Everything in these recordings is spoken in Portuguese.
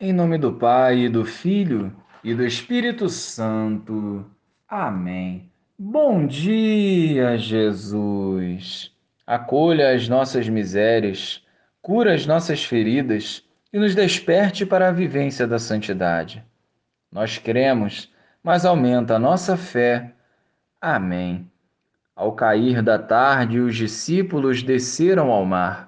Em nome do Pai, e do Filho e do Espírito Santo. Amém. Bom dia, Jesus. Acolha as nossas misérias, cura as nossas feridas e nos desperte para a vivência da santidade. Nós cremos, mas aumenta a nossa fé. Amém. Ao cair da tarde, os discípulos desceram ao mar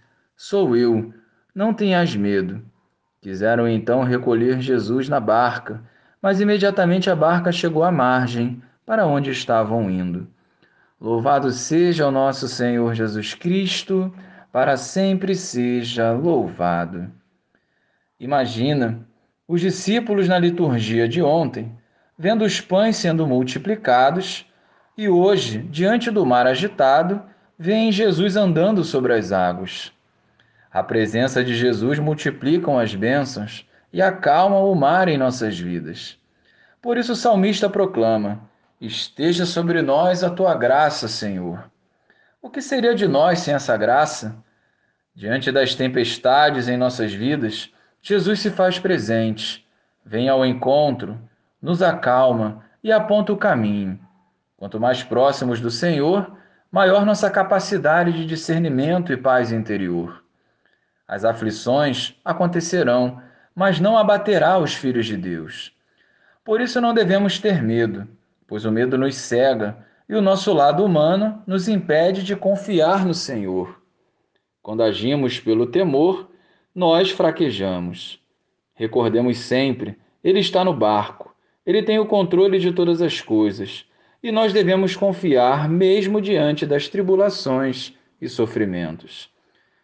Sou eu, não tenhas medo. Quiseram então recolher Jesus na barca, mas imediatamente a barca chegou à margem, para onde estavam indo. Louvado seja o nosso Senhor Jesus Cristo, para sempre seja louvado. Imagina os discípulos na liturgia de ontem, vendo os pães sendo multiplicados, e hoje, diante do mar agitado, veem Jesus andando sobre as águas. A presença de Jesus multiplica as bênçãos e acalma o mar em nossas vidas. Por isso o salmista proclama: Esteja sobre nós a tua graça, Senhor. O que seria de nós sem essa graça? Diante das tempestades em nossas vidas, Jesus se faz presente, vem ao encontro, nos acalma e aponta o caminho. Quanto mais próximos do Senhor, maior nossa capacidade de discernimento e paz interior. As aflições acontecerão, mas não abaterá os filhos de Deus. Por isso não devemos ter medo, pois o medo nos cega e o nosso lado humano nos impede de confiar no Senhor. Quando agimos pelo temor, nós fraquejamos. Recordemos sempre, Ele está no barco, Ele tem o controle de todas as coisas, e nós devemos confiar mesmo diante das tribulações e sofrimentos.